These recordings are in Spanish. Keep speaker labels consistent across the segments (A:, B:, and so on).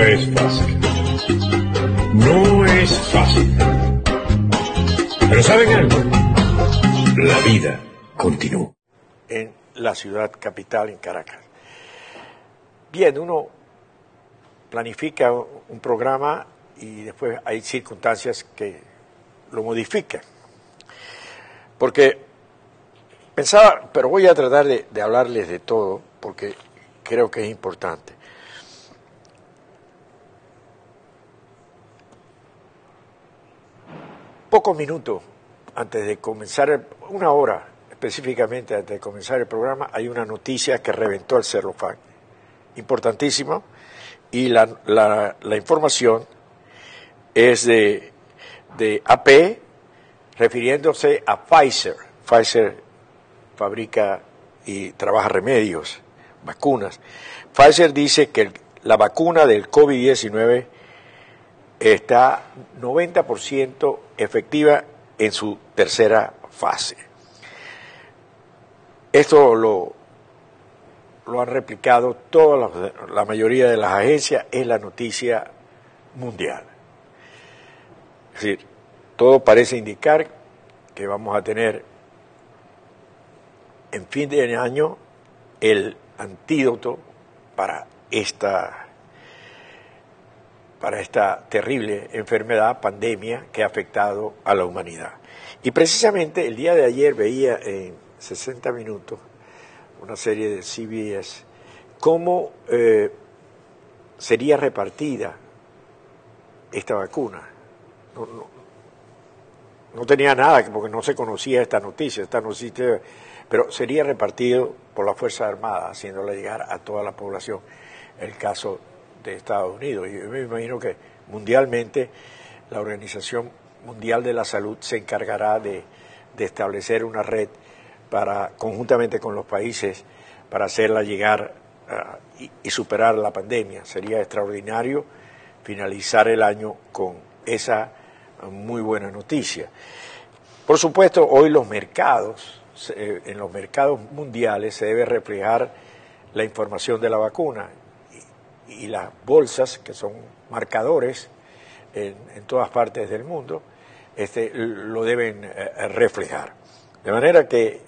A: No es fácil. No es fácil. Pero ¿saben algo? La vida continúa.
B: En la ciudad capital, en Caracas. Bien, uno planifica un programa y después hay circunstancias que lo modifican. Porque pensaba, pero voy a tratar de, de hablarles de todo, porque creo que es importante. Pocos minutos antes de comenzar, una hora específicamente antes de comenzar el programa, hay una noticia que reventó el Fan. Importantísimo. Y la información es de, de AP refiriéndose a Pfizer. Pfizer fabrica y trabaja remedios, vacunas. Pfizer dice que la vacuna del COVID-19 está 90% efectiva en su tercera fase. Esto lo, lo han replicado toda la, la mayoría de las agencias, es la noticia mundial. Es decir, todo parece indicar que vamos a tener en fin de año el antídoto para esta para esta terrible enfermedad, pandemia que ha afectado a la humanidad. Y precisamente el día de ayer veía en 60 minutos una serie de CBS cómo eh, sería repartida esta vacuna. No, no, tenía nada, porque no se conocía esta noticia, esta noticia, pero sería repartido por las Fuerzas Armadas, haciéndola llegar a toda la población. El caso de Estados Unidos. Yo me imagino que mundialmente la Organización Mundial de la Salud se encargará de, establecer una red para, conjuntamente con los países, para hacerla llegar uh, y, superar la pandemia. Sería extraordinario finalizar el año con esa muy buena noticia. Por supuesto, hoy los mercados, eh, en los mercados mundiales se debe reflejar la información de la vacuna y las bolsas, que son marcadores en, todas partes del mundo, este, lo deben eh, reflejar. De manera que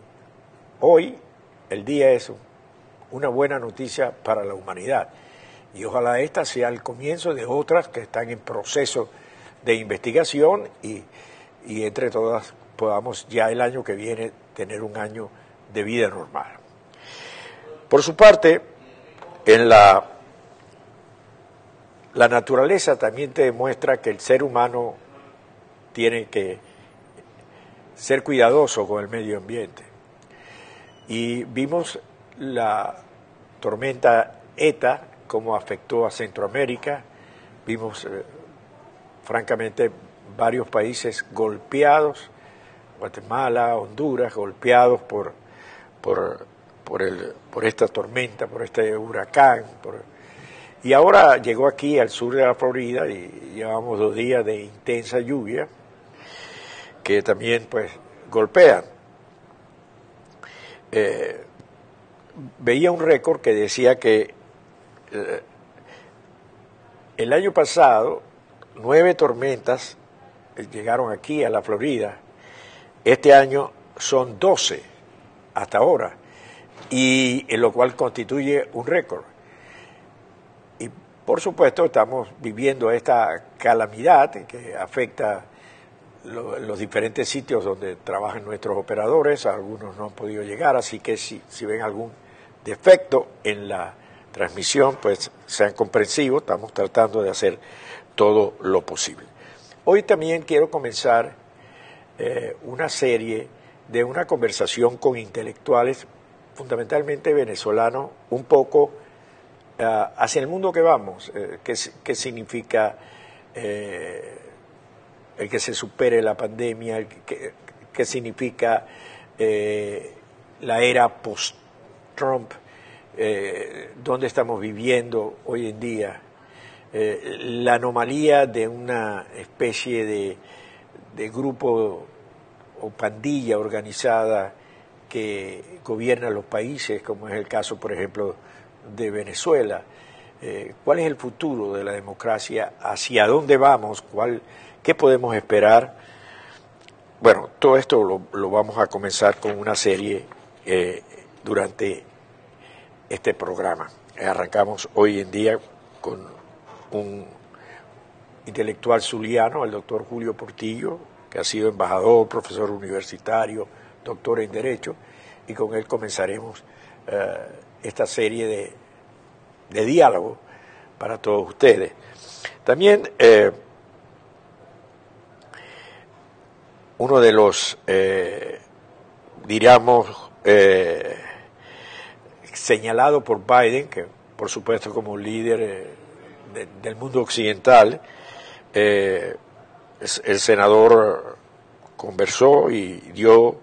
B: hoy el día es una buena noticia para la humanidad y ojalá esta sea el comienzo de otras que están en proceso de investigación y, y entre todas podamos ya el año que viene tener un año de vida normal. Por su parte, en la la naturaleza también te demuestra que el ser humano tiene que ser cuidadoso con el medio ambiente. Y vimos la tormenta ETA, cómo afectó a Centroamérica, vimos eh, francamente varios países golpeados, Guatemala, Honduras, golpeados por, por, por, esta tormenta, por este huracán, por, y ahora llegó aquí al sur de la Florida y llevamos dos días de intensa lluvia que también pues golpean. Eh, veía un récord que decía que eh, el año pasado nueve tormentas llegaron aquí a la Florida. Este año son doce hasta ahora, y en lo cual constituye un récord. Por supuesto, estamos viviendo esta calamidad que afecta lo, los diferentes sitios donde trabajan nuestros operadores, algunos no han podido llegar, así que si, ven algún defecto en la transmisión, pues sean comprensivos, estamos tratando de hacer todo lo posible. Hoy también quiero comenzar eh, una serie de una conversación con intelectuales, fundamentalmente venezolanos, un poco hacia el mundo que vamos, eh, ¿qué, qué, significa eh, el que se supere la pandemia, qué, significa eh, la era post-Trump, dónde estamos viviendo hoy en día, la anomalía de una especie de, de grupo o pandilla organizada que gobierna los países, como es el caso, por ejemplo, de Venezuela. eh, cuál es el futuro de la democracia, hacia dónde vamos, cuál, qué podemos esperar. Bueno, todo esto lo, vamos a comenzar con una serie eh, durante este programa. Arrancamos hoy en día con un intelectual zuliano, el doctor Julio Portillo, que ha sido embajador, profesor universitario, doctor en Derecho, y con él comenzaremos eh, esta serie de, de diálogo para todos ustedes. También eh, uno de los, eh, diríamos, eh, señalado por Biden, que por supuesto como líder del mundo occidental, el senador conversó y dio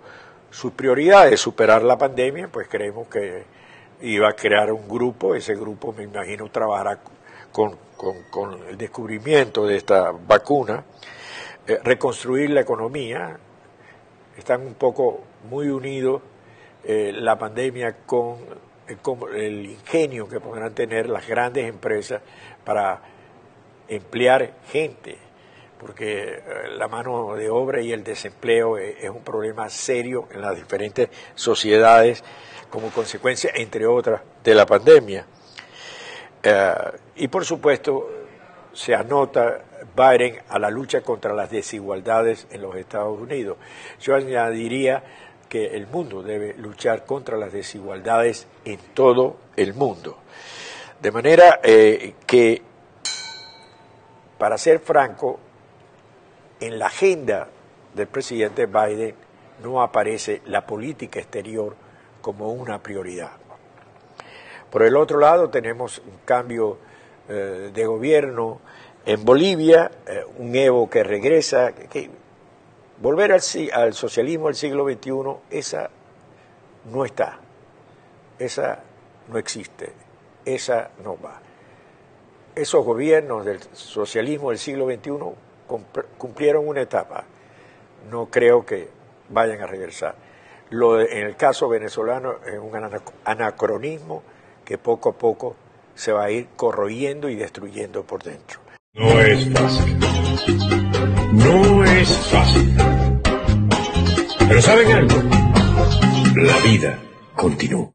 B: sus prioridades, superar la pandemia, pues creemos que iba a crear un grupo, ese grupo me imagino trabajará con, el descubrimiento de esta vacuna, eh, reconstruir la economía, están un poco muy unidos eh, la pandemia con, eh, con, el ingenio que podrán tener las grandes empresas para emplear gente, porque la mano de obra y el desempleo es un problema serio en las diferentes sociedades como consecuencia, entre otras, de la pandemia. Eh, y por supuesto, se anota Biden a la lucha contra las desigualdades en los Estados Unidos. Yo añadiría que el mundo debe luchar contra las desigualdades en todo el mundo. De manera eh, que, para ser franco, en la agenda del presidente Biden no aparece la política exterior como una prioridad. Por el otro lado, tenemos un cambio eh, de gobierno en Bolivia, eh, un Evo que regresa, que, volver al, al, socialismo del siglo XXI, esa no está, esa no existe, esa no va. Esos gobiernos del socialismo del siglo XXI cumplieron una etapa, no creo que vayan a regresar. Lo en el caso venezolano es un anacronismo que poco a poco se va a ir corroyendo y destruyendo por dentro.
A: No es fácil. No es fácil. Pero ¿saben algo? La vida continúa.